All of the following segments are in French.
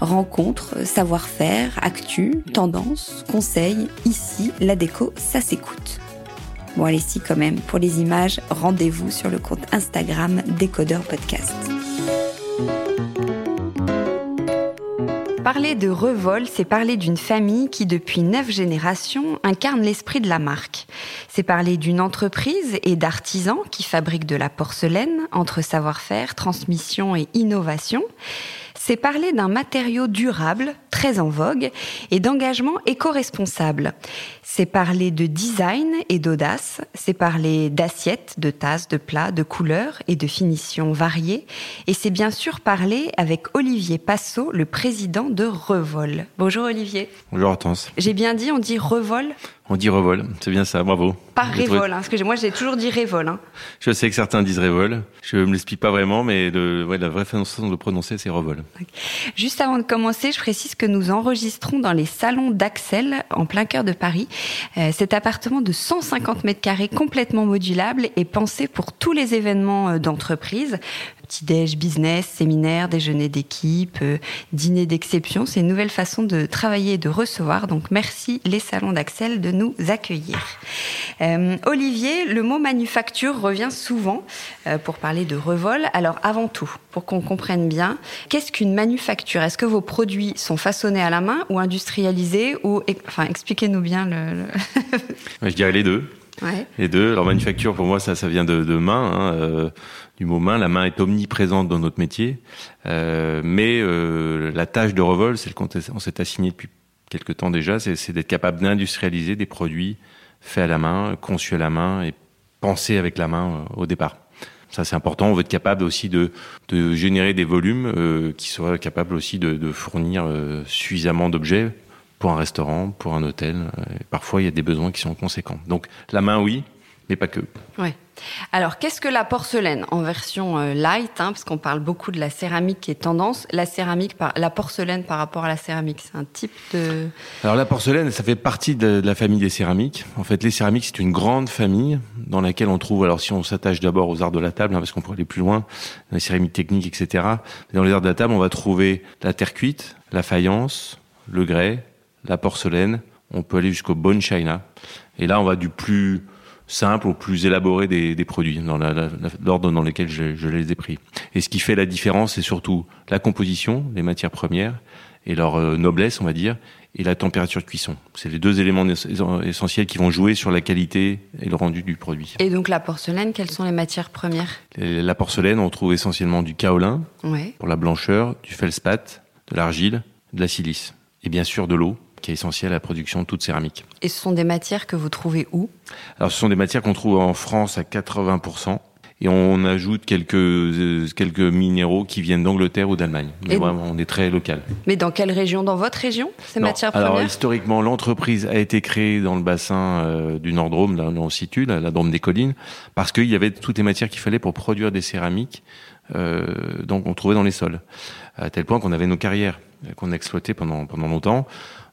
Rencontres, savoir-faire, actu, tendances, conseils, ici, la déco, ça s'écoute. Bon allez si quand même, pour les images, rendez-vous sur le compte Instagram Décodeur Podcast. Parler de Revol, c'est parler d'une famille qui, depuis neuf générations, incarne l'esprit de la marque. C'est parler d'une entreprise et d'artisans qui fabriquent de la porcelaine entre savoir-faire, transmission et innovation c'est parler d'un matériau durable, très en vogue, et d'engagement éco-responsable. C'est parler de design et d'audace, c'est parler d'assiettes, de tasses, de plats, de couleurs et de finitions variées, et c'est bien sûr parler avec Olivier Passot, le président de Revol. Bonjour Olivier. Bonjour Hortense. J'ai bien dit, on dit Revol? On dit revol, c'est bien ça, bravo. Pas révol, hein, parce que moi j'ai toujours dit révol. Hein. Je sais que certains disent révol, je me l'explique pas vraiment, mais la vraie façon de prononcer c'est revol. Juste avant de commencer, je précise que nous enregistrons dans les salons d'Axel, en plein cœur de Paris. Euh, cet appartement de 150 mètres carrés complètement modulable est pensé pour tous les événements euh, d'entreprise, petit-déj business, séminaire, déjeuner d'équipe, euh, dîner d'exception. C'est une nouvelle façon de travailler et de recevoir. Donc merci les salons d'Axel de nous accueillir. Euh, Olivier, le mot manufacture revient souvent euh, pour parler de revol. Alors avant tout, pour qu'on comprenne bien, qu'est-ce qu'une manufacture? Est-ce que vos produits sont façonnés à la main ou industrialisés ou enfin expliquez-nous bien le. Je dirais les deux. Les deux. Alors manufacture pour moi ça ça vient de, de main. Hein, du mot main. La main est omniprésente dans notre métier, euh, mais euh, la tâche de Revol, c'est qu'on s'est assigné depuis quelque temps déjà, c'est d'être capable d'industrialiser des produits faits à la main, conçus à la main et pensés avec la main euh, au départ. Ça, c'est important. On veut être capable aussi de, de générer des volumes euh, qui soient capables aussi de, de fournir euh, suffisamment d'objets pour un restaurant, pour un hôtel. parfois, il y a des besoins qui sont conséquents. Donc, la main, oui, mais pas que. Ouais. Alors, qu'est-ce que la porcelaine en version euh, light hein, Parce qu'on parle beaucoup de la céramique qui est tendance. La céramique, par, la porcelaine par rapport à la céramique, c'est un type de. Alors, la porcelaine, ça fait partie de, la famille des céramiques. En fait, les céramiques, c'est une grande famille dans laquelle on trouve. Alors, si on s'attache d'abord aux arts de la table, hein, parce qu'on pourrait aller plus loin, les céramiques techniques, etc. Dans les arts de la table, on va trouver la terre cuite, la faïence, le grès, la porcelaine. On peut aller jusqu'au bone china. Et là, on va du plus simple ou plus élaboré des, des produits, dans l'ordre dans lequel je, je, les ai pris. Et ce qui fait la différence, c'est surtout la composition, les matières premières, et leur euh, noblesse, on va dire, et la température de cuisson. C'est les deux éléments essentiels qui vont jouer sur la qualité et le rendu du produit. Et donc la porcelaine, quelles sont les matières premières? La porcelaine, on trouve essentiellement du kaolin ouais. pour la blancheur, du feldspath, de l'argile, de la silice, et bien sûr de l'eau qui est essentiel à la production de toute céramique. Et ce sont des matières que vous trouvez où? Alors ce sont des matières qu'on trouve en France à 80%. et on ajoute quelques euh, quelques minéraux qui viennent d'Angleterre ou d'Allemagne. Mais vraiment, on est très local. Mais dans quelle région? Dans votre région, ces matières premières? Alors historiquement, l'entreprise a été créée dans le bassin euh, du Nord-Drôme, là où on se situe, la, la Drôme des collines, parce qu'il y avait toutes les matières qu'il fallait pour produire des céramiques. Euh, donc on trouvait dans les sols, à tel point qu'on avait nos carrières qu'on a exploitées pendant pendant longtemps.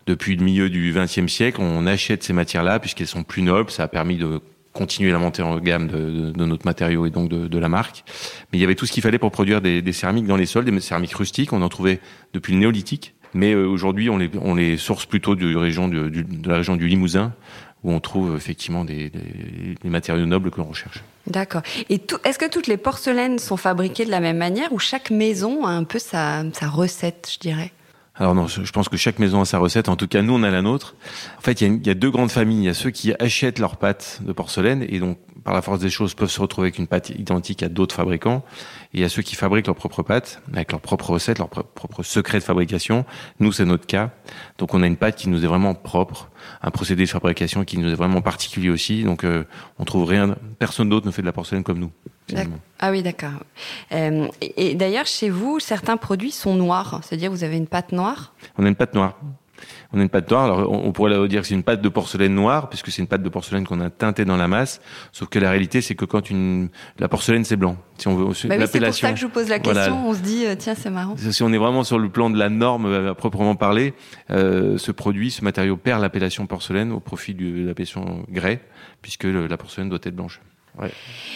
Depuis le milieu du XXe siècle, on achète ces matières-là puisqu'elles sont plus nobles. Ça a permis de continuer la montée en gamme de, notre matériau et donc de, la marque. Mais il y avait tout ce qu'il fallait pour produire des, céramiques dans les sols, des céramiques rustiques. On en trouvait depuis le néolithique. Mais euh, aujourd'hui, on les, source plutôt de, la région du Limousin, où on trouve effectivement des, matériaux nobles que l'on recherche. D'accord. Et est-ce que toutes les porcelaines sont fabriquées de la même manière ou chaque maison a un peu sa recette, je dirais? Alors non, je pense que chaque maison a sa recette. En tout cas, nous, on a la nôtre. En fait, il y, a, deux grandes familles. Il y a ceux qui achètent leurs pâtes de porcelaine et donc, par la force des choses, peuvent se retrouver avec une pâte identique à d'autres fabricants. Et il y a ceux qui fabriquent leurs propres pâtes, avec leurs propres recettes, leurs propres secrets de fabrication. Nous, c'est notre cas. Donc, on a une pâte qui nous est vraiment propre, un procédé de fabrication qui nous est vraiment particulier aussi. Donc, euh, on trouve rien, personne d'autre ne fait de la porcelaine comme nous. Ah oui, d'accord. Euh, et, et d'ailleurs, chez vous, certains produits sont noirs. C'est-à-dire, vous avez une pâte noire? On a une pâte noire. On a une pâte noire. Alors, on, pourrait dire que c'est une pâte de porcelaine noire, puisque c'est une pâte de porcelaine qu'on a teintée dans la masse. Sauf que la réalité, c'est que quand une la porcelaine c'est blanc. Si on veut, bah oui, c'est pour ça que je vous pose la question. Voilà. On se dit, euh, tiens, c'est marrant. Si on est vraiment sur le plan de la norme euh, à proprement parler, euh, ce produit, ce matériau perd l'appellation porcelaine au profit de l'appellation grès, puisque la porcelaine doit être blanche. Ouais.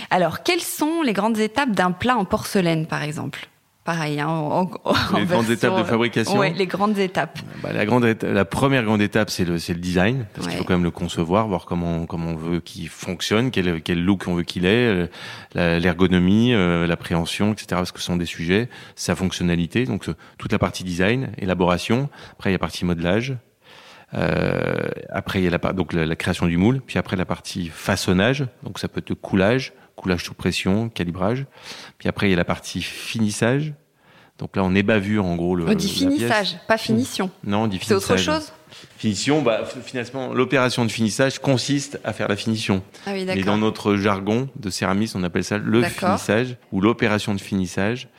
Alors, quelles sont les grandes étapes d'un plat en porcelaine, par exemple? Pareil. Hein, en, en les grandes étapes de fabrication. Oui, les grandes étapes. Bah, la grande, la première grande étape, c'est le, le design, parce ouais. qu'il faut quand même le concevoir, voir comment, comment on veut qu'il fonctionne, quel, quel look on veut qu'il ait, euh, l'ergonomie, euh, l'appréhension, etc. Parce que ce sont des sujets, sa fonctionnalité, donc toute la partie design, élaboration. Après, il y a la partie modelage. Euh, après, il y a la, donc la, la, création du moule, puis après la partie façonnage, donc ça peut être coulage, coulage sous pression, calibrage. Puis après, il y a la partie finissage. Donc là, on ébavure en gros le. On dit finissage, pas finition. Non, on dit finissage. C'est autre chose? Finition, bah, finalement, l'opération de finissage consiste à faire la finition. Ah oui, Mais dans notre jargon de céramiste, on appelle ça le finissage ou l'opération de finissage.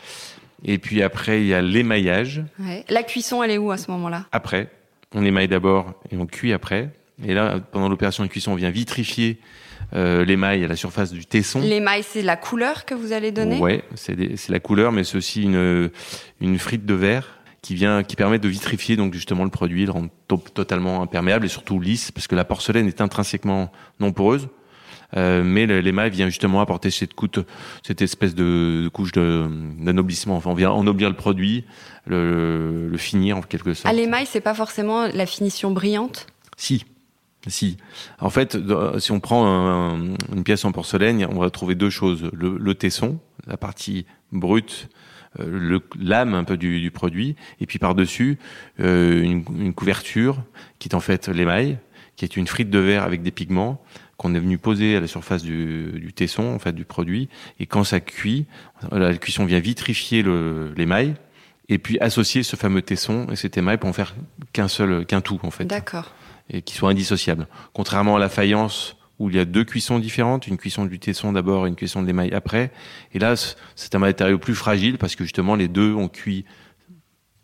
Et puis après, il y a l'émaillage. Ouais. La cuisson, elle est où à ce moment-là? Après. On émaille d'abord et on cuit après. Et là, pendant l'opération de cuisson, on vient vitrifier euh, l'émail à la surface du tesson. L'émail, c'est la couleur que vous allez donner? Ouais, c'est la couleur, mais c'est aussi une, une frite de verre qui vient, qui permet de vitrifier donc justement le produit, le rendre to totalement imperméable et surtout lisse, parce que la porcelaine est intrinsèquement non poreuse. Euh, mais l'émail vient justement apporter cette, coûte, cette espèce de, de couche d'anoblissement. Enfin, on vient ennoblir le produit, le, le finir en quelque sorte. À l'émail, c'est pas forcément la finition brillante? Si, si. En fait, si on prend un, une pièce en porcelaine, on va trouver deux choses. Le, le tesson, la partie brute, euh, l'âme un peu du, du, produit, et puis par-dessus, euh, une, une, couverture qui est en fait l'émail, qui est une frite de verre avec des pigments qu'on est venu poser à la surface du, du, tesson, en fait, du produit. Et quand ça cuit, la cuisson vient vitrifier l'émail, et puis associer ce fameux tesson et cet émail pour en faire qu'un seul, qu'un tout, en fait. D'accord et qui soit indissociable. Contrairement à la faïence où il y a deux cuissons différentes, une cuisson du tesson d'abord et une cuisson de l'émail après. Et là, c'est un matériau plus fragile parce que justement les deux ont cuit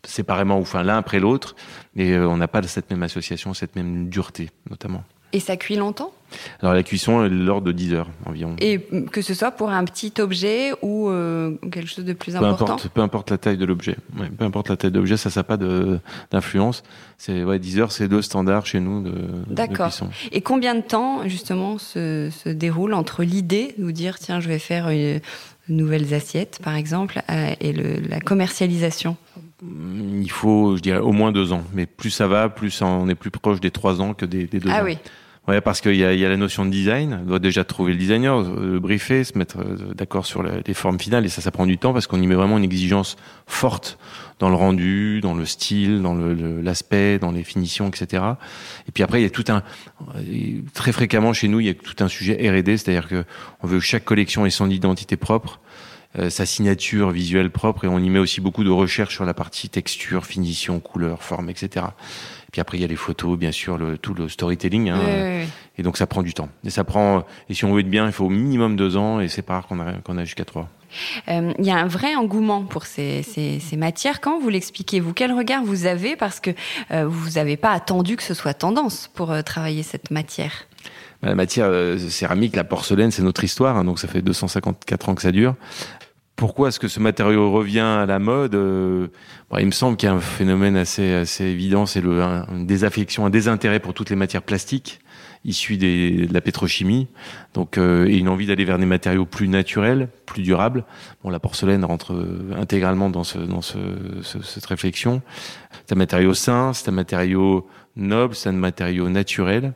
séparément ou enfin l'un après l'autre et euh, on n'a pas cette même association, cette même dureté notamment. Et ça cuit longtemps? Alors la cuisson est l'ordre de 10 heures environ. Et que ce soit pour un petit objet ou euh, quelque chose de plus peu important importe, Peu importe la taille de l'objet. Ouais, peu importe la taille de l'objet, ça n'a pas d'influence. C'est ouais, 10 heures, c'est le standard chez nous de, D'accord. Et combien de temps justement se, se déroule entre l'idée de vous dire tiens je vais faire une, nouvelles assiettes par exemple euh, et le, la commercialisation? Il faut, je dirais, au moins deux ans. Mais plus ça va, plus on est plus proche des trois ans que des, des deux ah ans. oui. Ouais, parce qu'il y y a la notion de design. On doit déjà trouver le designer, le briefer, se mettre d'accord sur les formes finales. Et ça, ça prend du temps parce qu'on y met vraiment une exigence forte dans le rendu, dans le style, dans l'aspect, le, dans les finitions, etc. Et puis après, il y a tout un, très fréquemment chez nous, il y a tout un sujet R&D, c'est-à-dire que on veut que chaque collection ait son identité propre. Euh, sa signature visuelle propre et on y met aussi beaucoup de recherche sur la partie texture, finition, couleur, forme, etc. Et puis après il y a les photos, bien sûr, le, tout le storytelling. Hein. Oui, oui, oui. Et donc ça prend du temps. Et ça prend, et si on veut être bien, il faut au minimum deux ans, et c'est pas rare qu'on a, qu'on a jusqu'à trois. Euh, il y a un vrai engouement pour ces, ces, ces matières. Quand vous l'expliquez, vous, quel regard vous avez? Parce que euh, vous n'avez pas attendu que ce soit tendance pour euh, travailler cette matière. Bah, la matière céramique, la porcelaine, c'est notre histoire, hein, donc ça fait 254 ans que ça dure. Pourquoi est-ce que ce matériau revient à la mode euh, bon, Il me semble qu'il y a un phénomène assez, assez évident, c'est une désaffection, un désintérêt pour toutes les matières plastiques issues de la pétrochimie, donc euh, et une envie d'aller vers des matériaux plus naturels, plus durables. Bon, la porcelaine rentre euh, intégralement dans, ce, dans ce, ce, cette réflexion. C'est un matériau sain, c'est un matériau noble, c'est un matériau naturel.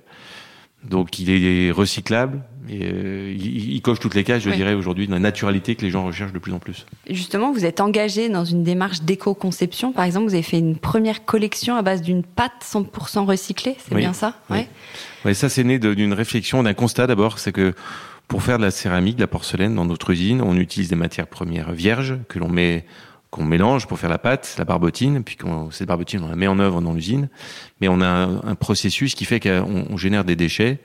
Donc il est recyclable et euh, il, il, coche toutes les cases, je dirais aujourd'hui, de la naturalité que les gens recherchent de plus en plus. Justement, vous êtes engagé dans une démarche d'éco-conception. Par exemple, vous avez fait une première collection à base d'une pâte 100% recyclée, c'est Oui. bien ça? Oui. Ouais. Ouais, ça c'est né d'une réflexion, d'un constat d'abord, c'est que pour faire de la céramique, de la porcelaine dans notre usine, on utilise des matières premières vierges que l'on met qu'on mélange pour faire la pâte, la barbotine, puis qu'on, cette barbotine, on la met en œuvre dans l'usine. Mais on a un, processus qui fait qu'on on génère des déchets,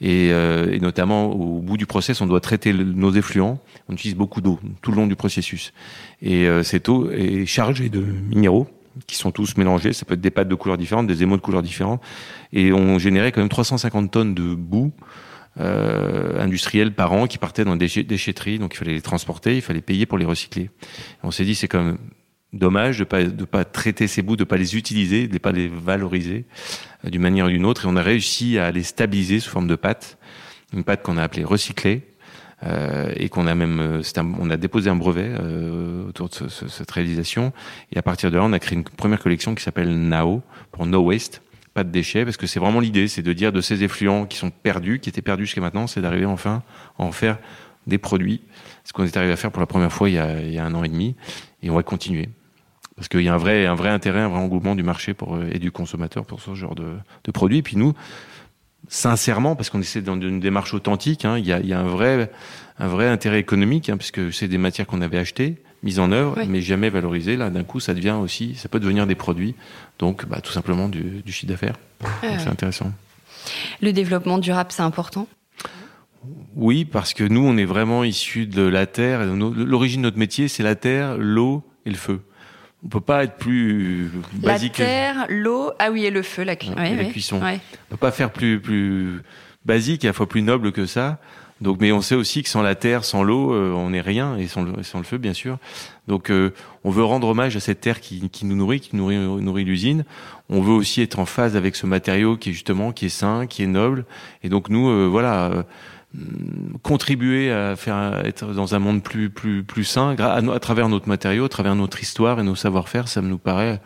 et, euh, et notamment au bout du process, on doit traiter nos effluents. On utilise beaucoup d'eau tout le long du processus. Et euh, cette eau est chargée de minéraux qui sont tous mélangés. Ça peut être des pâtes de couleurs différentes, des émaux de couleurs différentes. Et on générait quand même 350 tonnes de boue euh, industrielle par an qui partaient dans des déchet- déchetteries. Donc il fallait les transporter, il fallait payer pour les recycler. On s'est dit c'est quand même dommage de pas de pas traiter ces bouts, de pas les utiliser, de pas les valoriser euh, d'une manière ou d'une autre. Et on a réussi à les stabiliser sous forme de pâte, une pâte qu'on a appelée recyclée. euh, et qu'on a même, euh, un- on a déposé un brevet euh, autour de ce- cette réalisation. Et à partir de là, on a créé une première collection qui s'appelle NAO pour No Waste, pas de déchets, parce que c'est vraiment l'idée, c'est de dire de ces effluents qui sont perdus, qui étaient perdus jusqu'à maintenant, c'est d'arriver enfin à en faire des produits. Ce qu'on est arrivé à faire pour la première fois il y a, il y a un an et demi, et on va continuer. Parce qu'il y a un vrai, un vrai intérêt, un vrai engouement du marché pour, euh, et du consommateur pour ce genre de, de produits. Et puis nous, sincèrement, parce qu'on essaie dans une démarche authentique, hein, il, y a, il y a un vrai, un vrai intérêt économique, hein, puisque c'est des matières qu'on avait achetées, mises en œuvre, Oui. mais jamais valorisées. Là, d'un coup, ça devient aussi, ça peut devenir des produits, donc bah, tout simplement du, du chiffre d'affaires. Ouais. C'est intéressant. Le développement durable, c'est important? Oui, parce que nous, on est vraiment issus de la terre. L'origine de notre métier, c'est la terre, l'eau et le feu. On peut pas être plus basique. La terre, l'eau, ah oui, et le feu, la, cu- Ouais, ouais, et la ouais. cuisson. Ouais. On peut pas faire plus plus basique et à la fois plus noble que ça. Donc, mais on sait aussi que sans la terre, sans l'eau, euh, on n'est rien, et sans le, sans le feu, bien sûr. Donc, euh, on veut rendre hommage à cette terre qui, qui nous nourrit, qui nourrit, nourrit l'usine. On veut aussi être en phase avec ce matériau qui est justement, qui est sain, qui est noble. Et donc, nous, euh, voilà, euh, contribuer à faire être dans un monde plus plus plus sain, à, à travers notre matériau, à travers notre histoire et nos savoir-faire, ça nous paraît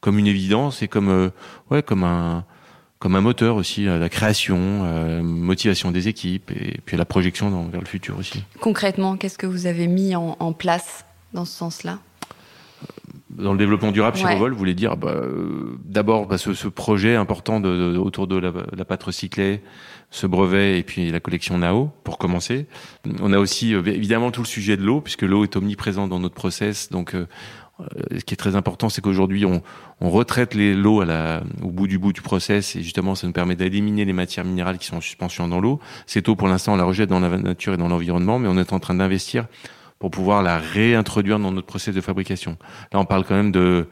comme une évidence et comme euh, ouais, comme un comme un moteur aussi à la création, euh, motivation des équipes et puis la projection dans- vers le futur aussi. Concrètement, qu'est-ce que vous avez mis en, en place dans ce sens-là? Dans le développement durable chez Ouais. Revol, vous voulez dire bah, euh, d'abord bah, ce, ce projet important de, de- autour de la, la pâte recyclée, ce brevet et puis la collection NAO pour commencer. On a aussi euh, évidemment tout le sujet de l'eau puisque l'eau est omniprésente dans notre process. Donc euh, euh, ce qui est très important, c'est qu'aujourd'hui on, on retraite les la au bout du bout du process et justement ça nous permet d'éliminer les matières minérales qui sont en suspension dans l'eau. Cette eau pour l'instant on la rejette dans la nature et dans l'environnement, mais on est en train d'investir pour pouvoir la réintroduire dans notre process de fabrication. Là, on parle quand même de,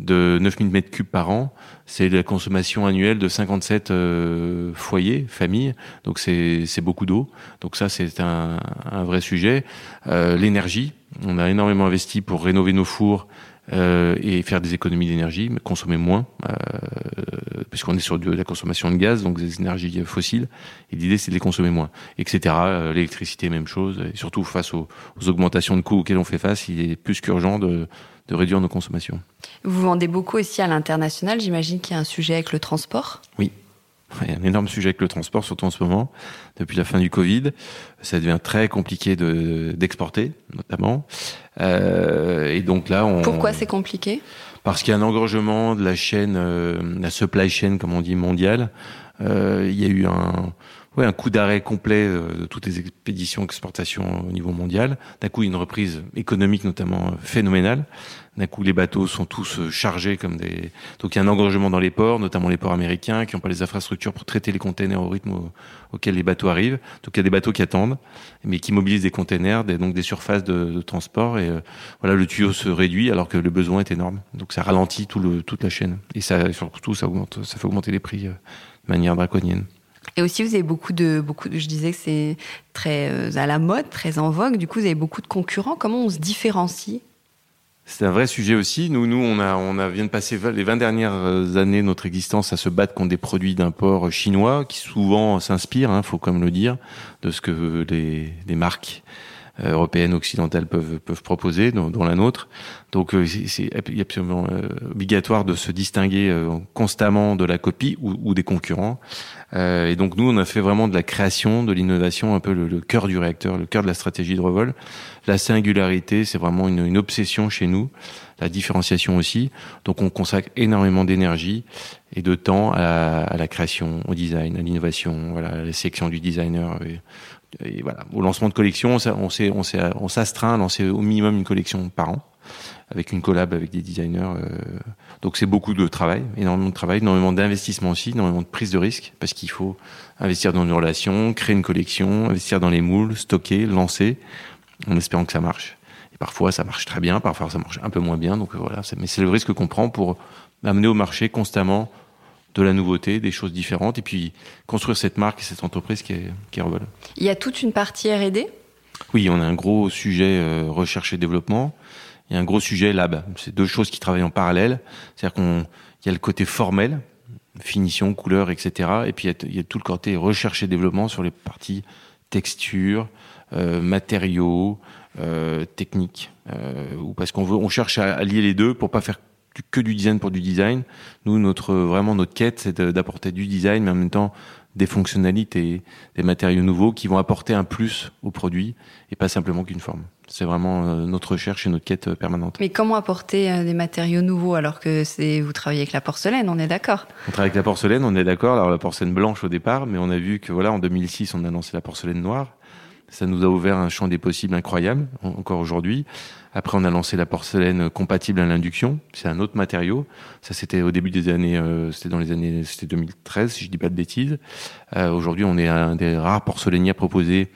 de 9000 mètres cubes par an. C'est la consommation annuelle de 57 euh, foyers, familles. Donc, c'est c'est beaucoup d'eau. Donc, ça, c'est un, un vrai sujet. Euh, L'énergie. On a énormément investi pour rénover nos fours euh, et faire des économies d'énergie, mais consommer moins, euh, puisqu'on est sur de la consommation de gaz, donc des énergies fossiles. Et l'idée, c'est de les consommer moins, etc. Euh, L'électricité, même chose. Et surtout face aux, aux augmentations de coûts auxquelles on fait face, il est plus qu'urgent de, de réduire nos consommations. Vous vendez beaucoup aussi à l'international. J'imagine qu'il y a un sujet avec le transport? Oui. Il y a un énorme sujet avec le transport, surtout en ce moment, depuis la fin du Covid. Ça devient très compliqué de- d'exporter, notamment. Euh, et donc là, on... Pourquoi c'est compliqué? Parce qu'il y a un engorgement de la chaîne, euh, la supply chain, comme on dit, mondiale. Euh, il y a eu un, ouais, un coup d'arrêt complet de toutes les expéditions, exportations au niveau mondial. D'un coup, une reprise économique notamment phénoménale. D'un coup, les bateaux sont tous euh, chargés comme des. Donc, il y a un engorgement dans les ports, notamment les ports américains, qui n'ont pas les infrastructures pour traiter les containers au rythme auquel les bateaux arrivent. Donc, il y a des bateaux qui attendent, mais qui mobilisent des containers, des, donc des surfaces de, transport. Et euh, voilà, le tuyau se réduit alors que le besoin est énorme. Donc, ça ralentit tout le, toute la chaîne. Et ça, surtout, ça augmente, ça fait augmenter les prix euh, de manière draconienne. Et aussi, vous avez beaucoup de, beaucoup je disais que c'est très à la mode, très en vogue. Du coup, vous avez beaucoup de concurrents. Comment on se différencie? C'est un vrai sujet aussi. Nous, nous, on a, on a vient de passer les 20 dernières années de notre existence à se battre contre des produits d'import chinois qui souvent s'inspirent, hein, faut comme le dire, de ce que les, les marques euh, européennes, occidentales peuvent, peuvent proposer, dont, la nôtre. Donc euh, c'est absolument euh, obligatoire de se distinguer constamment de la copie ou, ou des concurrents. et donc nous, on a fait vraiment de la création, de l'innovation, un peu le, le, cœur du réacteur, le cœur de la stratégie de Revol. La singularité, c'est vraiment une, une, obsession chez nous. La différenciation aussi. Donc on consacre énormément d'énergie et de temps à, à, la création, au design, à l'innovation, voilà, à la sélection du designer voilà, au lancement de collection, on s'est, on s'est, on s'astreint à lancer au minimum une collection par an, avec une collab avec des designers. Euh, donc c'est beaucoup de travail, énormément de travail, énormément d'investissement aussi, énormément de prise de risque, parce qu'il faut investir dans une relation, créer une collection, investir dans les moules, stocker, lancer, en espérant que ça marche. Et parfois ça marche très bien, parfois ça marche un peu moins bien. Donc voilà, mais c'est le risque qu'on prend pour amener au marché constamment de la nouveauté, des choses différentes, et puis construire cette marque et cette entreprise qui est, qui est Il y a toute une partie R&D Oui, on a un gros sujet euh, recherche et développement, et un gros sujet lab. C'est deux choses qui travaillent en parallèle. C'est-à-dire qu'on y a le côté formel, finition, couleur, etc. Et puis il y, a, tout le côté recherche et développement sur les parties texture, euh, matériaux, euh, techniques. Euh, parce qu'on veut, on cherche à, à lier les deux pour pas faire que du design pour du design. Nous, notre vraiment notre quête, c'est d'apporter du design, mais en même temps des fonctionnalités, des matériaux nouveaux qui vont apporter un plus au produit et pas simplement qu'une forme. C'est vraiment euh, notre recherche et notre quête euh, permanente. Mais comment apporter euh, des matériaux nouveaux alors que c'est vous travaillez avec la porcelaine, on est d'accord On travaille avec la porcelaine, on est d'accord. Alors la porcelaine blanche au départ, mais on a vu que voilà en 2006 on a lancé la porcelaine noire. Ça nous a ouvert un champ des possibles incroyable encore aujourd'hui. Après, on a lancé la porcelaine compatible à l'induction. C'est un autre matériau. Ça, c'était au début des années, euh, c'était dans les années, c'était 2013, si je dis pas de bêtises. Euh, Aujourd'hui, on est un des rares porcelainiers à proposer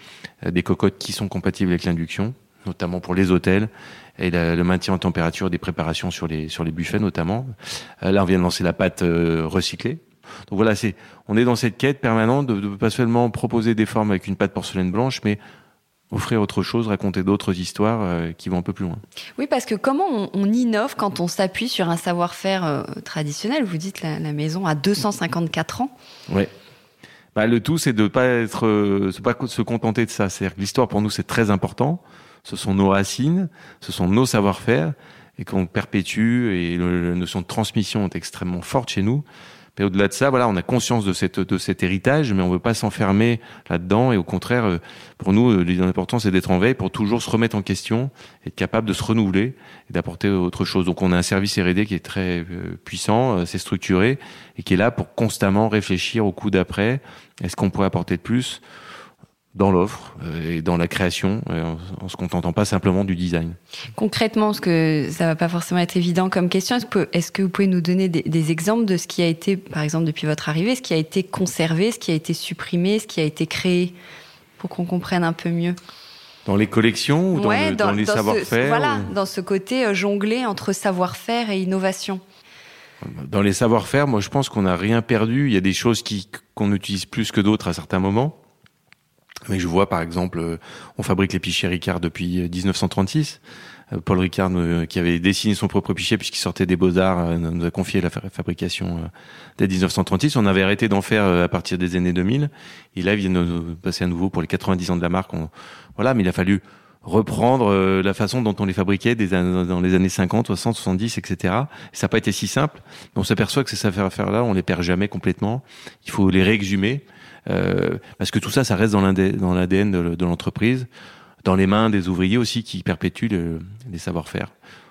euh, des cocottes qui sont compatibles avec l'induction, notamment pour les hôtels et le maintien en température des préparations sur les sur les buffets notamment. Euh, là, on vient de lancer la pâte euh, recyclée. Donc voilà, c'est on est dans cette quête permanente de, de pas seulement proposer des formes avec une pâte porcelaine blanche, mais offrir autre chose, raconter d'autres histoires euh, qui vont un peu plus loin. Oui, parce que comment on, innove quand on s'appuie sur un savoir-faire euh, traditionnel? Vous dites la, la, maison a 254 ans. Oui. Bah, le tout, c'est de pas être, euh, pas se contenter de ça. C'est-à-dire que l'histoire pour nous c'est très important. Ce sont nos racines, ce sont nos savoir-faire et qu'on perpétue et la notion de transmission est extrêmement forte chez nous. Mais au-delà de ça, voilà, on a conscience de, cette, de cet héritage, mais on ne veut pas s'enfermer là-dedans. Et au contraire, euh, pour nous, euh, l'important, c'est d'être en veille pour toujours se remettre en question, être capable de se renouveler et d'apporter autre chose. Donc on a un service R&D qui est très euh, puissant, c'est structuré, et qui est là pour constamment réfléchir au coup d'après. Est-ce qu'on pourrait apporter de plus? Dans l'offre euh, et dans la création, euh, en se contentant pas simplement du design. Concrètement, parce que ça va pas forcément être évident comme question, est-ce que, est que, vous pouvez nous donner des, des, exemples de ce qui a été, par exemple, depuis votre arrivée, ce qui a été conservé, ce qui a été supprimé, ce qui a été créé, pour qu'on comprenne un peu mieux? Dans les collections ou dans, le, dans, dans les savoir-faire Voilà, dans ce côté euh, jonglé entre savoir-faire et innovation. Dans les savoir-faire, moi je pense qu'on n'a rien perdu. Il y a des choses qui qu'on utilise plus que d'autres à certains moments. Mais je vois par exemple, euh, on fabrique les pichets Ricard depuis 1936. Euh, euh, Paul Ricard, qui avait dessiné son propre pichet puisqu'il sortait des Beaux-Arts, nous a confié la fabrication dès 1936. On avait arrêté d'en faire à partir des années 2000. Et là, il vient de passer à nouveau pour les 90 ans de la marque. Voilà, mais il a fallu reprendre la façon dont on les fabriquait dans les années 50, 60, 70, etc. Et ça n'a pas été si simple. On s'aperçoit que ces affaires-là, on les perd jamais complètement. Il faut les réexhumer. Euh, parce que tout ça, ça reste dans l'ADN de, l'entreprise, dans les mains des ouvriers aussi qui perpétuent les savoir-faire.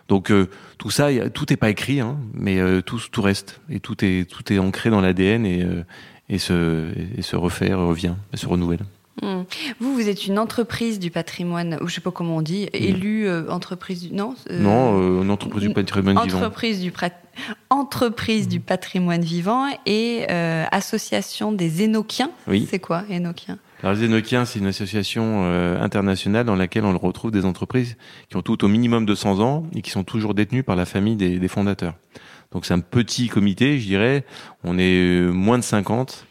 Donc euh, tout ça, a, tout n'est pas écrit, hein, mais euh, tout, tout reste et tout est tout est ancré dans l'ADN et, et se, et se refait, revient, se renouvelle. Hmm. Vous, vous êtes une entreprise du patrimoine, ou je sais pas comment on dit, hmm. élue euh, entreprise du non euh, Non, euh, une entreprise du patrimoine entreprise vivant. Entreprise du patrimoine vivant et association des Énoquiens. Oui. C'est quoi Énoquiens alors les Énoquiens, c'est une association internationale dans laquelle on retrouve des entreprises qui ont tout au minimum de 100 ans et qui sont toujours détenues par la famille des, des fondateurs. Donc c'est un petit comité, je dirais. On est moins de 50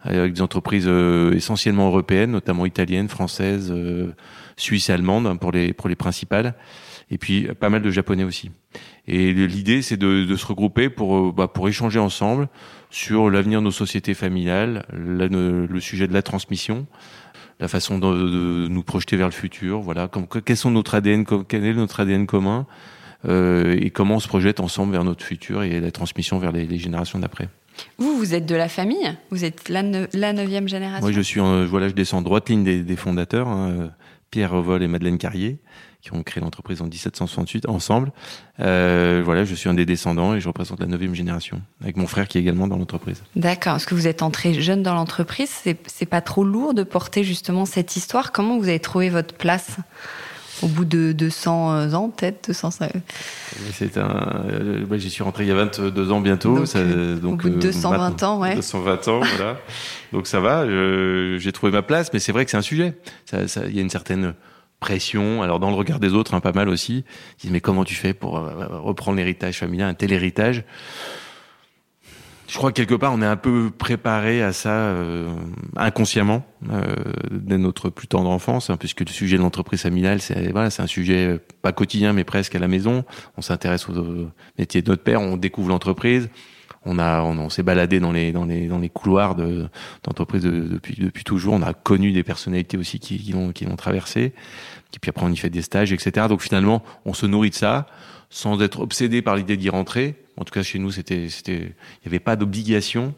avec des entreprises euh, essentiellement européennes, notamment italiennes, françaises, euh, suisses allemandes hein, pour les pour les principales, et puis pas mal de japonais aussi. Et l'idée, c'est de, de, se regrouper pour euh, bah, pour échanger ensemble sur l'avenir de nos sociétés familiales, le sujet de la transmission, la façon de, nous projeter vers le futur. Voilà, comme, quels sont notre ADN, quel est notre ADN commun, euh, et comment on se projette ensemble vers notre futur et la transmission vers les, les générations d'après. Vous, vous êtes de la famille Vous êtes la, la neuvième génération Moi, je suis, voilà, je descends en droite ligne des, des fondateurs, hein, Pierre Revol et Madeleine Carrier, qui ont créé l'entreprise en 1768 ensemble. Euh, voilà, je suis un des descendants et je représente la neuvième génération, avec mon frère qui est également dans l'entreprise. D'accord. Est-ce que vous êtes entré jeune dans l'entreprise C'est pas trop lourd de porter justement cette histoire Comment vous avez trouvé votre place? Au bout de 200 euh, ans, peut-être 205. C'est un. Euh, j'y suis rentré il y a 22 ans bientôt. Donc, ça, euh, donc au bout de 220 ans, ouais. 220 ans, voilà. Donc ça va. J'ai trouvé ma place, mais c'est vrai que c'est un sujet. Il ça, y a une certaine pression. Alors dans le regard des autres, hein, pas mal aussi. Ils disent mais comment tu fais pour reprendre l'héritage familial, un tel héritage? Je crois que quelque part, on est un peu préparé à ça euh, inconsciemment euh, dès notre plus tendre enfance, hein, puisque le sujet de l'entreprise familiale, c'est voilà, c'est un sujet euh, pas quotidien, mais presque à la maison. On s'intéresse au métier de notre père, on découvre l'entreprise. On a, on, s'est baladé dans les dans les dans les couloirs de d'entreprise depuis depuis toujours. On a connu des personnalités aussi qui qui l'ont qui l'ont traversé. Et puis après, on y fait des stages, etc. Donc finalement, on se nourrit de ça sans être obsédé par l'idée d'y rentrer. En tout cas, chez nous, c'était, il n'y avait pas d'obligation.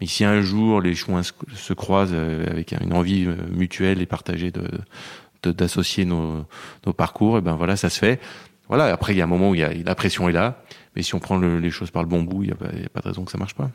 Mais si un jour les chemins se croisent euh, avec une envie euh, mutuelle et partagée de, d'associer nos, nos parcours, et ben voilà, ça se fait. Voilà. Après, il y a un moment où il y a, la pression est là, mais si on prend les choses par le bon bout, il n'y a, a, pas de raison que ça marche pas.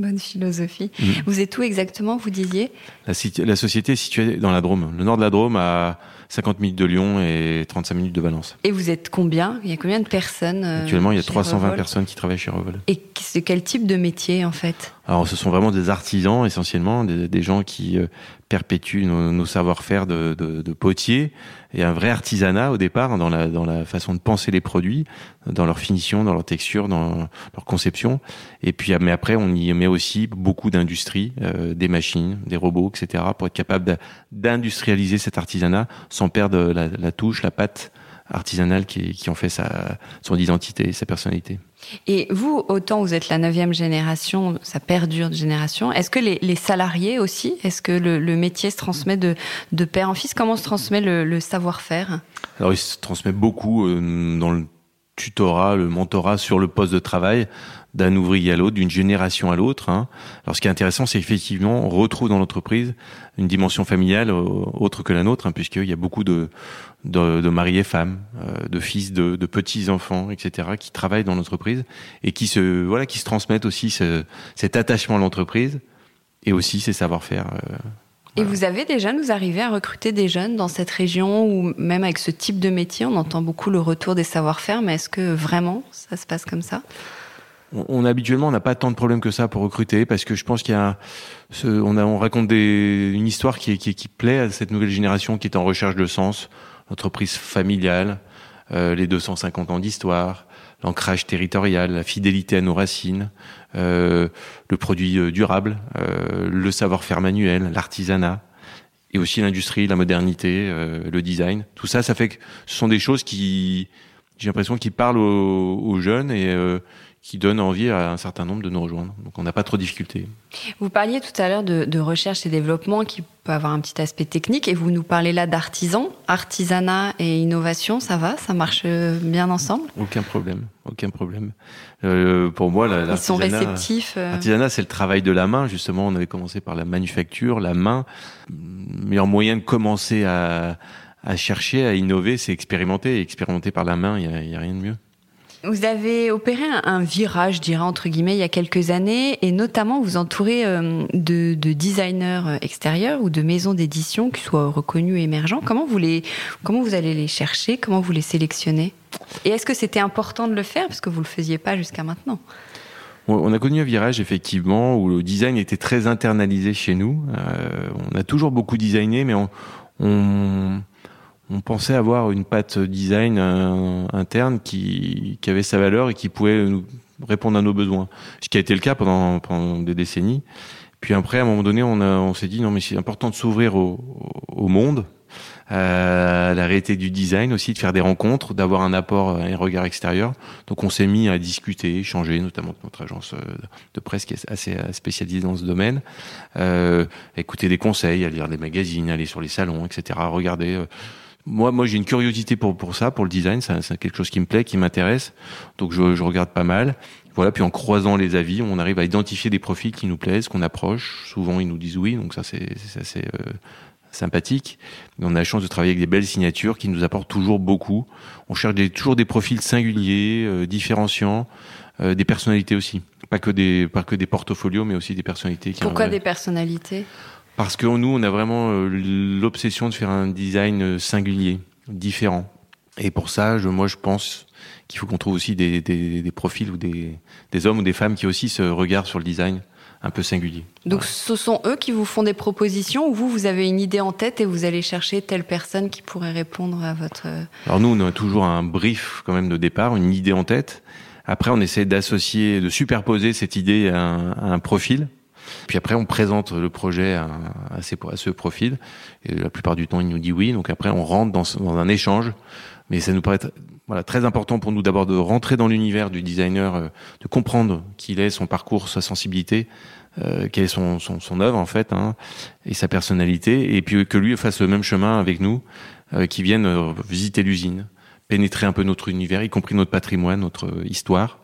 Bonne philosophie. Mmh. Vous êtes où exactement, vous disiez? La, la, société est située dans la Drôme, le nord de la Drôme, à 50 minutes de Lyon et 35 minutes de Valence. Et vous êtes combien? Il y a combien de personnes euh, Actuellement, il y a 320 personnes qui travaillent chez Revol. Et c'est quel type de métier en fait? Alors, ce sont vraiment des artisans essentiellement, des, gens qui euh, perpétuent nos, nos savoir-faire de, de, de potiers et un vrai artisanat au départ dans la, dans la façon de penser les produits, dans leur finition, dans leur texture, dans leur conception. Et puis, mais après, on y met aussi beaucoup d'industrie, euh, des machines, des robots, etc., pour être capable d'industrialiser cet artisanat sans perdre la, la touche, la patte artisanale qui, qui en fait sa, son identité, sa personnalité. Et vous, autant vous êtes la neuvième génération, ça perdure de génération, est-ce que les, salariés aussi, est-ce que le, métier se transmet de, de père en fils? Comment se transmet le, le savoir-faire? Alors il se transmet beaucoup euh, dans le tutorat, le mentorat sur le poste de travail d'un ouvrier à l'autre, d'une génération à l'autre. Hein. Alors ce qui est intéressant, c'est effectivement on retrouve dans l'entreprise une dimension familiale euh, autre que la nôtre, hein, puisqu'il y a beaucoup de, de, de mariés femmes, euh, de fils, de, de, petits enfants, etc., qui travaillent dans l'entreprise et qui se voilà, qui se transmettent aussi ce, cet attachement à l'entreprise et aussi ces savoir-faire. Euh, et vous avez déjà nous arrivé à recruter des jeunes dans cette région ou même avec ce type de métier, on entend beaucoup le retour des savoir-faire, mais est-ce que vraiment ça se passe comme ça? On, habituellement on n'a pas tant de problèmes que ça pour recruter parce que je pense qu'il y a ce, on, a, on raconte des, une histoire qui, qui, qui plaît à cette nouvelle génération qui est en recherche de sens, l'entreprise familiale, euh, les 250 ans d'histoire, l'ancrage territorial, la fidélité à nos racines, euh, le produit euh, durable, euh, le savoir-faire manuel, l'artisanat, et aussi l'industrie, la modernité, euh, le design. Tout ça, ça fait que ce sont des choses qui, j'ai l'impression, qui parlent aux, aux jeunes et euh, qui donne envie à un certain nombre de nous rejoindre. Donc on n'a pas trop de difficultés. Vous parliez tout à l'heure de, de, recherche et développement qui peut avoir un petit aspect technique et vous nous parlez là d'artisans, artisanat et innovation, ça va? Ça marche bien ensemble? Aucun problème, aucun problème. Euh, pour moi, Ils sont réceptifs. Euh... L'artisanat, c'est le travail de la main. Justement, on avait commencé par la manufacture, la main. Le meilleur moyen de commencer à, à chercher, à innover, c'est expérimenter. Et expérimenter par la main, il n'y a, a rien de mieux. Vous avez opéré un, virage, je dirais, entre guillemets, il y a quelques années, et notamment vous entourez euh, de, designers euh, extérieurs ou de maisons d'édition qui soient reconnus et émergents. Comment vous, les, comment vous allez les chercher? Comment vous les sélectionnez? Et est-ce que c'était important de le faire Parce que vous ne le faisiez pas jusqu'à maintenant? On a connu un virage effectivement où le design était très internalisé chez nous. Euh, on a toujours beaucoup designé, mais on on pensait avoir une patte design euh, interne qui, qui, avait sa valeur et qui pouvait nous répondre à nos besoins. Ce qui a été le cas pendant, pendant des décennies. Puis après, à un moment donné, on, on s'est dit non, mais c'est important de s'ouvrir au, au, monde, à la réalité du design aussi, de faire des rencontres, d'avoir un apport, un regard extérieur. Donc on s'est mis à discuter, échanger, notamment avec notre agence euh, de presse qui est assez spécialisée dans ce domaine, euh, écouter des conseils, à lire des magazines, aller sur les salons, etc., regarder. Euh, moi, moi, j'ai une curiosité pour pour ça, pour le design. C'est quelque chose qui me plaît, qui m'intéresse. Donc, je, je, regarde pas mal. Voilà. Puis en croisant les avis, on arrive à identifier des profils qui nous plaisent, qu'on approche. Souvent, ils nous disent oui. Donc ça, c'est assez euh, sympathique. on a la chance de travailler avec des belles signatures qui nous apportent toujours beaucoup. On cherche des, toujours des profils singuliers, euh, différenciants, euh, des personnalités aussi. Pas que des pas que des portfolios, mais aussi des personnalités. Qui Pourquoi des personnalités? Parce que nous, on a vraiment euh, l'obsession de faire un design euh, singulier, différent. Et pour ça, je, moi, je pense qu'il faut qu'on trouve aussi des, des, des profils ou des, des, hommes ou des femmes qui aussi se regardent sur le design un peu singulier. Donc ce sont eux qui vous font des propositions ou vous, vous avez une idée en tête et vous allez chercher telle personne qui pourrait répondre à votre... Euh, Alors nous, on a toujours un brief quand même de départ, une idée en tête. Après, on essaie d'associer, de superposer cette idée à un, à un profil puis après, on présente le projet à, ce profil. Et la plupart du temps, il nous dit oui. Donc après, on rentre dans, un échange. Mais ça nous paraît très important pour nous d'abord de rentrer dans l'univers du designer, euh, de comprendre qui il est, son parcours, sa sensibilité, euh, quelle est son, œuvre en fait, hein, et sa personnalité, et puis que lui fasse le même chemin avec nous, euh, qui vienne euh, visiter l'usine, pénétrer un peu notre univers, y compris notre patrimoine, notre histoire,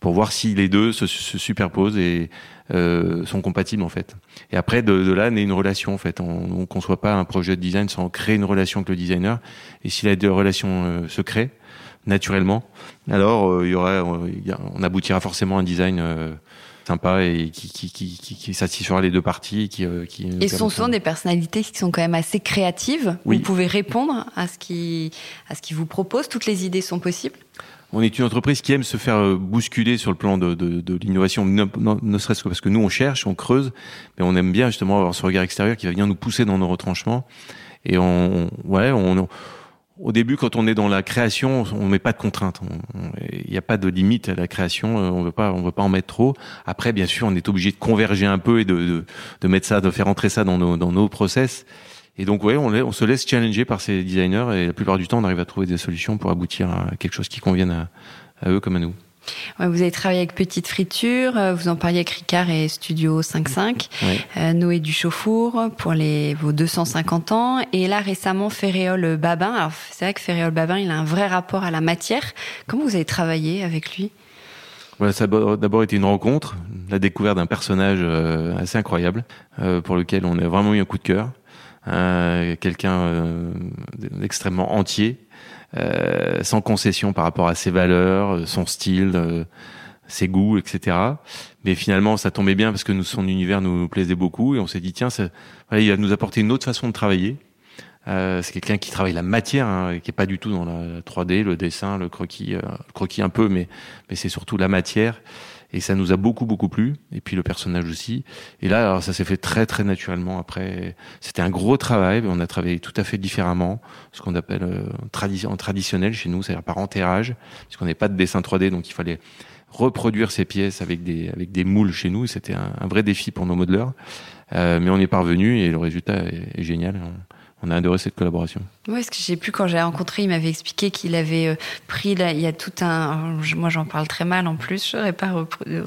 pour voir si les deux se, se superposent et euh, sont compatibles en fait. Et après de, de là naît une relation en fait. On ne conçoit pas un projet de design sans créer une relation avec le designer. Et si la relation euh, se crée naturellement, alors euh, il y aura, on aboutira forcément à un design sympa et qui, qui, qui, qui, satisfera les deux parties. Qui, qui et ce sont souvent des personnalités qui sont quand même assez créatives. Vous pouvez répondre à ce qui à ce qui vous propose. Toutes les idées sont possibles. On est une entreprise qui aime se faire euh, bousculer sur le plan de, de, de l'innovation, ne, serait-ce que parce que nous on cherche, on creuse, mais on aime bien justement avoir ce regard extérieur qui va venir nous pousser dans nos retranchements. Et on, ouais, on, au début, quand on est dans la création, on met pas de contraintes. Il n'y a pas de limite à la création. Euh, on veut pas, on veut pas en mettre trop. Après, bien sûr, on est obligé de converger un peu et de, de, de mettre ça, de faire entrer ça dans nos, dans nos process. Et donc, ouais, on, on, se laisse challenger par ces designers et la plupart du temps, on arrive à trouver des solutions pour aboutir à quelque chose qui convienne à, à eux comme à nous. Ouais, vous avez travaillé avec Petite Friture, euh, vous en parliez avec Ricard et Studio 55, ouais. euh, Noé Duchauffour pour les, vos 250 ans, et là récemment Ferréol Babin. Alors c'est vrai que Ferréol Babin, il a un vrai rapport à la matière. Comment vous avez travaillé avec lui? Voilà, ça a d'abord été une rencontre, la découverte d'un personnage euh, assez incroyable, euh, pour lequel on a vraiment eu un coup de cœur. Euh, quelqu'un euh, d'extrêmement entier, euh, sans concession par rapport à ses valeurs, son style, ses goûts, etc. Mais finalement, ça tombait bien parce que nous, son univers nous plaisait beaucoup et on s'est dit tiens, ça, voilà, il va nous apporter une autre façon de travailler. Euh, c'est quelqu'un qui travaille la matière, hein, qui est pas du tout dans la 3D, le dessin, le croquis, euh, le croquis un peu, mais mais c'est surtout la matière. Et ça nous a beaucoup, beaucoup plu. Et puis le personnage aussi. Et là, alors, ça s'est fait très, très naturellement. Après, c'était un gros travail. On a travaillé tout à fait différemment. Ce qu'on appelle euh, en traditionnel chez nous, c'est-à-dire par enterrage. Puisqu'on n'est pas de dessin 3D, donc il fallait reproduire ces pièces avec des, avec des moules chez nous. C'était un, vrai défi pour nos modeleurs. Euh, mais on est parvenu et le résultat est génial. On, a adoré cette collaboration. Oui, ce que j'ai pu quand j'ai rencontré, il m'avait expliqué qu'il avait euh, pris, là, il y a tout un, moi j'en parle très mal en plus, je ne pas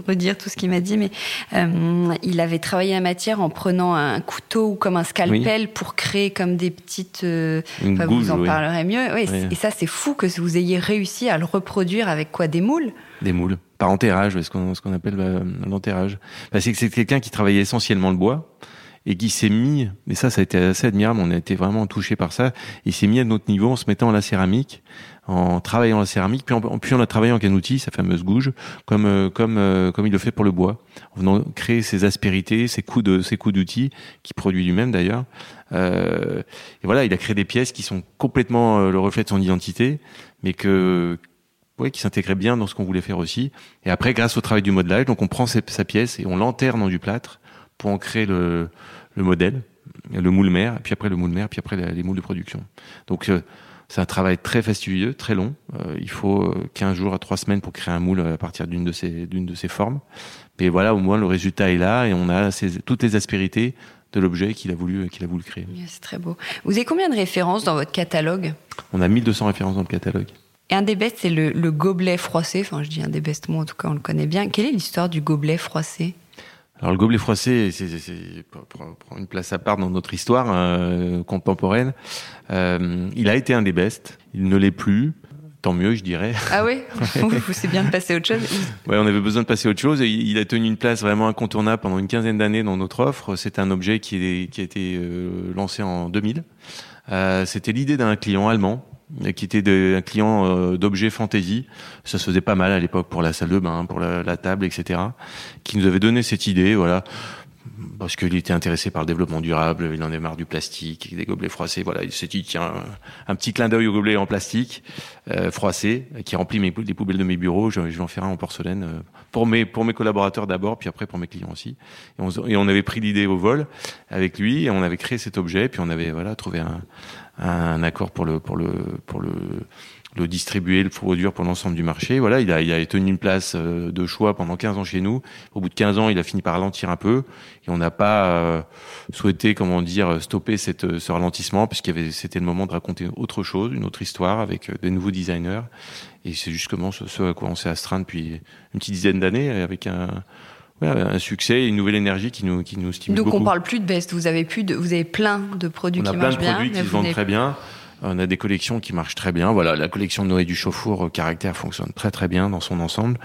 redire tout ce qu'il m'a dit, mais euh, il avait travaillé la matière en prenant un couteau ou comme un scalpel oui. pour créer comme des petites, euh, enfin, goule, vous en oui. parlerez mieux. Oui, oui. Et ça c'est fou que vous ayez réussi à le reproduire avec quoi? Des moules? Des moules, par enterrage, ce qu'on qu appelle l'enterrage. Bah, c'est que c'est quelqu'un qui travaillait essentiellement le bois et qui s'est mis, et ça, ça a été assez admirable, on a été vraiment touché par ça, il s'est mis à notre niveau en se mettant à la céramique, en travaillant la céramique, puis, puis on a travaillé en canoutis, sa fameuse gouge, comme euh, comme euh, comme il le fait pour le bois, en venant créer ses aspérités, ses coups de ses coups d'outils, qui produit lui-même d'ailleurs. Euh, et voilà, il a créé des pièces qui sont complètement euh, le reflet de son identité, mais que ouais, qui s'intégraient bien dans ce qu'on voulait faire aussi. Et après, grâce au travail du modelage, donc on prend sa pièce et on l'enterre dans du plâtre pour en créer le, le modèle, le moule mère, puis après le moule mère, puis après les moules de production. Donc c'est un travail très fastidieux, très long. Euh, il faut 15 euh, jours à 3 semaines pour créer un moule à partir d'une de ces d'une de ces formes. Mais voilà, au moins le résultat est là et on a toutes les aspérités de l'objet qu'il a voulu qu'il a voulu créer. C'est très beau. Vous avez combien de références dans votre catalogue? On a 1200 références dans le catalogue. Et un des bestes, c'est le, le, gobelet froissé. Enfin, je dis un des bestes, moi en tout cas, on le connaît bien. Quelle est l'histoire du gobelet froissé? Alors le gobelet froissé, c'est prend une place à part dans notre histoire euh, contemporaine. Euh, il a été un des bestes. Il ne l'est plus. Tant mieux, je dirais. Ah oui? C'est bien de passer à autre chose Ouais, on avait besoin de passer à autre chose. Et il a tenu une place vraiment incontournable pendant une quinzaine d'années dans notre offre. C'est un objet qui, est, qui a été euh, lancé en 2000. Euh, C'était l'idée d'un client allemand qui était un client euh, d'objets fantasy. Ça se faisait pas mal à l'époque pour la salle de bain, pour la, la, table, etc. Qui nous avait donné cette idée, voilà, parce qu'il était intéressé par le développement durable, il en est marre du plastique, des gobelets froissés. Voilà, il s'est dit tiens, un petit clin d'œil au gobelet en plastique euh, froissé qui remplit mes, les poubelles de mes bureaux. Je, je vais en faire un en porcelaine euh, pour mes pour mes collaborateurs d'abord, puis après pour mes clients aussi. Et on, et on avait pris l'idée au vol avec lui et on avait créé cet objet, puis on avait voilà trouvé un, un accord pour le pour le pour le le distribuer, le produire pour l'ensemble du marché. Voilà, il a, il a tenu une place euh, de choix pendant 15 ans chez nous. Au bout de 15 ans, il a fini par ralentir un peu et on n'a pas euh, souhaité, comment dire, stopper cette, ce ralentissement puisqu'il c'était le moment de raconter autre chose, une autre histoire avec euh, des nouveaux designers. Et c'est justement ce, ce à quoi on s'est astreint depuis une petite dizaine d'années avec un, un succès et une nouvelle énergie qui nous, qui nous stimule Donc beaucoup. on parle plus de best, vous avez plus de, vous avez plein de produits on qui marchent bien. On a plein de produits qui se vendent très bien. On a des collections qui marchent très bien. Voilà, la collection de Noé du Chauffour euh, Caractère fonctionne très très bien dans son ensemble.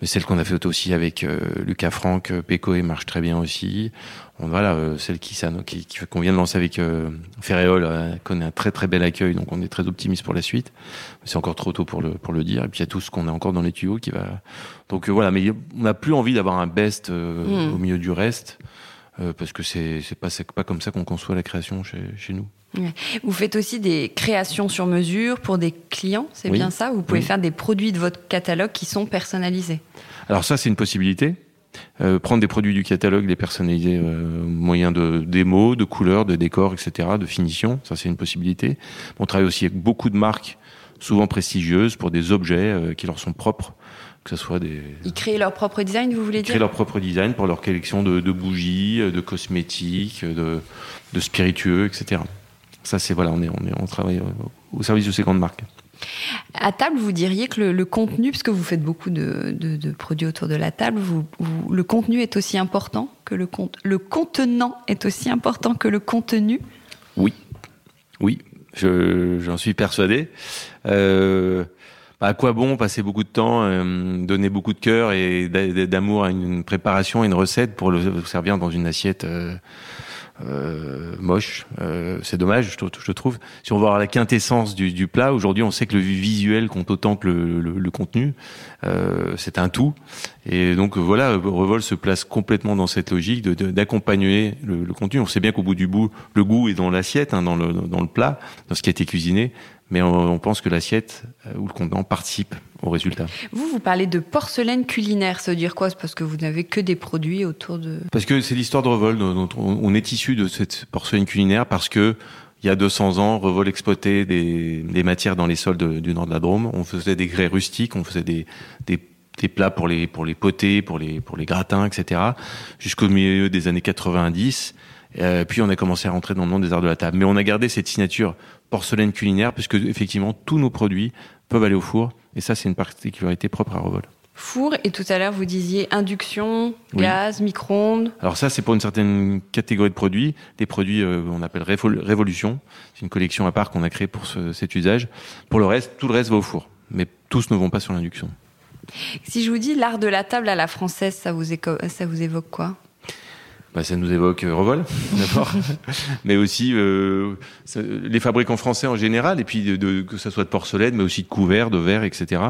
Mais celle qu'on a fait aussi avec euh, Lucas Franck, euh, Pécoé marche très bien aussi. On, voilà, euh, celle qui qu'on qui, qui, vient de lancer avec euh, Ferréol connaît un très très bel accueil, donc on est très optimiste pour la suite. C'est encore trop tôt pour le pour le dire. Et puis il y a tout ce qu'on a encore dans les tuyaux qui va. Donc voilà, mais on n'a plus envie d'avoir un best mmh. au milieu du reste. Euh, parce que c'est c'est pas c'est pas comme ça qu'on conçoit la création chez, chez nous. Vous faites aussi des créations sur mesure pour des clients, c'est oui. bien ça? Vous pouvez oui. faire des produits de votre catalogue qui sont personnalisés. Alors ça, c'est une possibilité. Euh, prendre des produits du catalogue, les personnaliser euh, moyen de démo, de couleurs, de décors, etc., de finition, ça c'est une possibilité. On travaille aussi avec beaucoup de marques, souvent prestigieuses, pour des objets euh, qui leur sont propres que ce soit des. Ils créent leur propre design, vous voulez Ils dire? créent leur propre design pour leur collection de, de bougies, de cosmétiques, de, de, spiritueux, etc. Ça, c'est voilà, on est, on est, on travaille au service de ces grandes marques. À table, vous diriez que le, le contenu, puisque vous faites beaucoup de, de, de, produits autour de la table, vous, vous, le contenu est aussi important que le, con, le contenant est aussi important que le contenu? Oui, oui, j'en suis persuadé. Euh, à quoi bon passer beaucoup de temps, euh, donner beaucoup de cœur et d'amour à une préparation, à une recette pour le servir dans une assiette euh, euh, moche. Euh, c'est dommage, je, trouve. Si on veut avoir la quintessence du, du plat, aujourd'hui, on sait que le visuel compte autant que le, le, le contenu. Euh, c'est un tout. Et donc voilà, Revol se place complètement dans cette logique d'accompagner de, de, le, contenu. On sait bien qu'au bout du bout, le goût est dans l'assiette, hein, dans, le, dans le plat, dans ce qui a été cuisiné mais on, on pense que l'assiette euh, ou le contenant participe au résultat. Vous, vous parlez de porcelaine culinaire, ça veut dire quoi? C'est parce que vous n'avez que des produits autour de... Parce que c'est l'histoire de Revol, on est issu de cette porcelaine culinaire parce que il y a 200 ans, Revol exploitait des, des matières dans les sols de, du nord de la Drôme. On faisait des grès rustiques, on faisait des, des des plats pour les pour les potés, pour les pour les gratins, etc. Jusqu'au milieu des années 90. Euh, puis on a commencé à rentrer dans le monde des arts de la table. Mais on a gardé cette signature porcelaine culinaire, puisque effectivement tous nos produits peuvent aller au four, et ça c'est une particularité propre à Revol. Four, et tout à l'heure vous disiez induction, gaz, micro-ondes. Alors ça c'est pour une certaine catégorie de produits, des produits euh, on appelle Révolution, c'est une collection à part qu'on a créée pour ce, cet usage. Pour le reste, tout le reste va au four, mais tous ne vont pas sur l'induction. Si je vous dis l'art de la table à la française, ça vous, ça vous évoque quoi? Bah, ça nous évoque euh, Revol, d'abord, mais aussi euh, les fabricants français en général, et puis de, de, que ça soit de porcelaine, mais aussi de couverts, de verre, etc.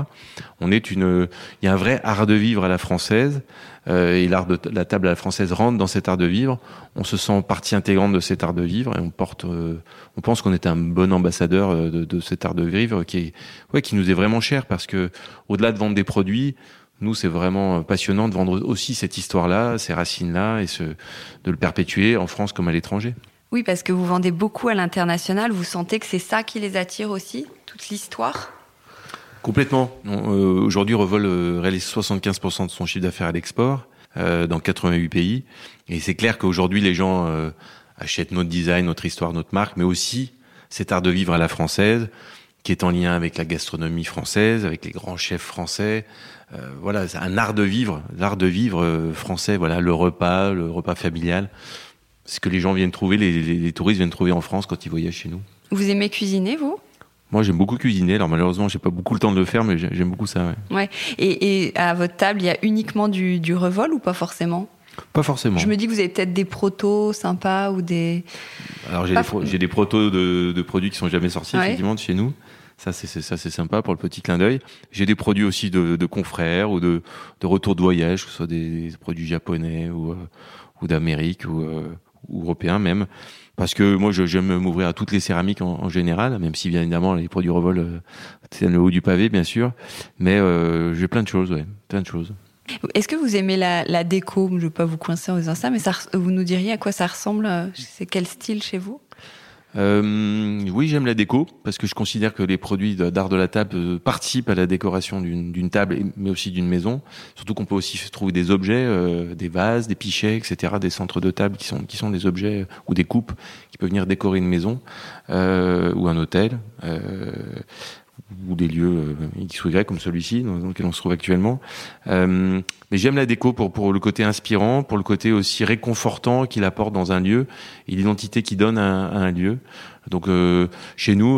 On est une, il y a un vrai art de vivre à la française, euh, et l'art de la table à la française rentre dans cet art de vivre. On se sent partie intégrante de cet art de vivre, et on porte, euh, on pense qu'on est un bon ambassadeur de, de, cet art de vivre qui est, ouais, qui nous est vraiment cher parce que au-delà de vendre des produits, nous, c'est vraiment passionnant de vendre aussi cette histoire-là, ces racines-là, et ce, de le perpétuer en France comme à l'étranger. Oui, parce que vous vendez beaucoup à l'international. Vous sentez que c'est ça qui les attire aussi, toute l'histoire? Complètement. Euh, Aujourd'hui, Revol euh, réalise 75% de son chiffre d'affaires à l'export euh, dans 88 pays. Et c'est clair qu'aujourd'hui, les gens euh, achètent notre design, notre histoire, notre marque, mais aussi cet art de vivre à la française, qui est en lien avec la gastronomie française, avec les grands chefs français, euh, voilà, c'est un art de vivre, l'art de vivre euh, français. Voilà, le repas, le repas familial, ce que les gens viennent trouver, les, les, les, touristes viennent trouver en France quand ils voyagent chez nous. Vous aimez cuisiner, vous? Moi, j'aime beaucoup cuisiner. Alors malheureusement, j'ai pas beaucoup le temps de le faire, mais j'aime beaucoup ça. Ouais. ouais. Et, et, à votre table, il y a uniquement du, du revol ou pas forcément? Pas forcément. Je me dis que vous avez peut-être des protos sympas ou des. Alors j'ai des, pro des, protos de, de, produits qui sont jamais sortis ouais. effectivement de chez nous. Ça, c'est ça, c'est sympa pour le petit clin d'œil. J'ai des produits aussi de, confrères ou de, de retour de voyage, que ce soit des, produits japonais ou, euh, ou d'Amérique ou, euh, européens même. Parce que moi, j'aime m'ouvrir à toutes les céramiques en, général, même si bien évidemment les produits Revol, euh, c'est le haut du pavé, bien sûr. Mais euh, j'ai plein de choses, ouais, plein de choses. Est-ce que vous aimez la, déco? Je ne veux pas vous coincer en disant ça, mais vous nous diriez à quoi ça ressemble? C'est quel style chez vous? Euh, oui, j'aime la déco parce que je considère que les produits d'art de la table participent à la décoration d'une table, mais aussi d'une maison. Surtout qu'on peut aussi trouver des objets, euh, des vases, des pichets, etc., des centres de table qui sont qui sont des objets ou des coupes qui peuvent venir décorer une maison euh, ou un hôtel. Ou des lieux euh, X ou Y comme celui-ci dans, lequel on se trouve actuellement. Euh, mais j'aime la déco pour, pour le côté inspirant, pour le côté aussi réconfortant qu'il apporte dans un lieu et l'identité qu'il donne à, à, un lieu. Donc euh, chez nous,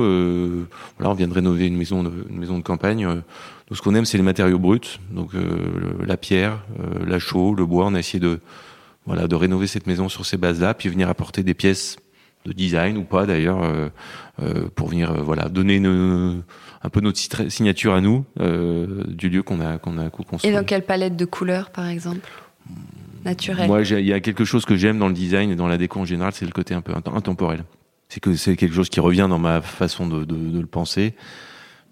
voilà, on vient de rénover une maison de, une maison de campagne. Donc ce qu'on aime, c'est les matériaux bruts, donc euh, la pierre, euh, la chaux, le bois. On a essayé de voilà de rénover cette maison sur ces bases-là, puis venir apporter des pièces de design ou pas d'ailleurs euh, euh, pour venir euh, voilà donner une, un peu notre signature à nous du lieu qu'on a qu'on a construit. Et dans quelle palette de couleurs par exemple? Naturelle Moi il y a quelque chose que j'aime dans le design et dans la déco en général, c'est le côté un peu intemporel. C'est que c'est quelque chose qui revient dans ma façon de, de, de le penser.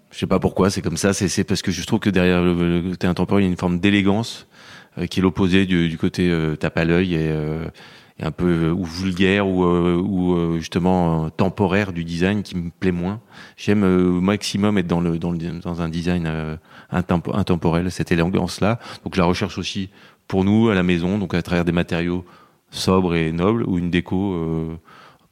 Je sais pas pourquoi, c'est comme ça. C'est parce que je trouve que derrière le, le côté intemporel, il y a une forme d'élégance euh, qui est l'opposé du, du, côté euh, tape à l'œil et euh, un peu euh, ou vulgaire ou, euh, ou justement euh, temporaire du design qui me plaît moins. J'aime au maximum être dans le dans, le, dans un design intemporel, cette élégance là. Donc je la recherche aussi pour nous à la maison, donc à travers des matériaux sobres et nobles ou une déco euh,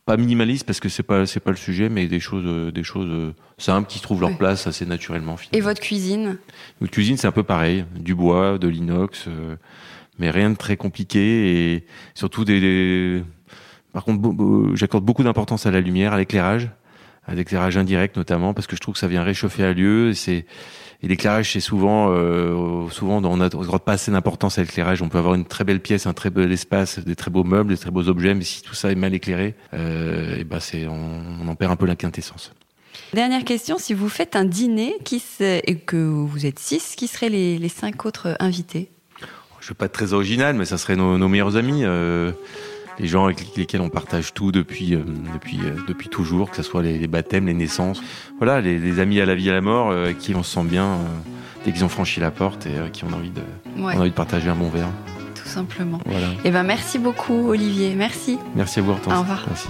pas minimaliste parce que c'est pas c'est pas le sujet, mais des choses des choses simples qui trouvent leur place assez naturellement. Finalement. Et votre cuisine? Votre cuisine c'est un peu pareil, du bois, de l'inox. Euh, mais rien de très compliqué et surtout des, par contre j'accorde beaucoup d'importance à la lumière à l'éclairage à l'éclairage indirect notamment parce que je trouve que ça vient réchauffer un lieu et c'est et l'éclairage c'est souvent euh, souvent on n'accorde pas assez d'importance à l'éclairage. On peut avoir une très belle pièce un très bel espace des très beaux meubles des très beaux objets mais si tout ça est mal éclairé euh, et ben c'est on, on en perd un peu la quintessence Dernière question, si vous faites un dîner qui et que vous êtes six, qui seraient les cinq autres invités? Je vais pas être très original, mais ça serait nos, nos meilleurs amis, euh, les gens avec lesquels on partage tout depuis euh, depuis euh, depuis toujours, que ce soit les, les, baptêmes, les naissances, voilà, les, les, amis à la vie à la mort, euh, qui on se sent bien euh, dès qu'ils ont franchi la porte et euh, qui ont envie de ouais. envie de partager un bon verre. Tout simplement. Voilà. Et eh ben merci beaucoup Olivier, merci. Merci à vous Hortense. Au revoir. Merci.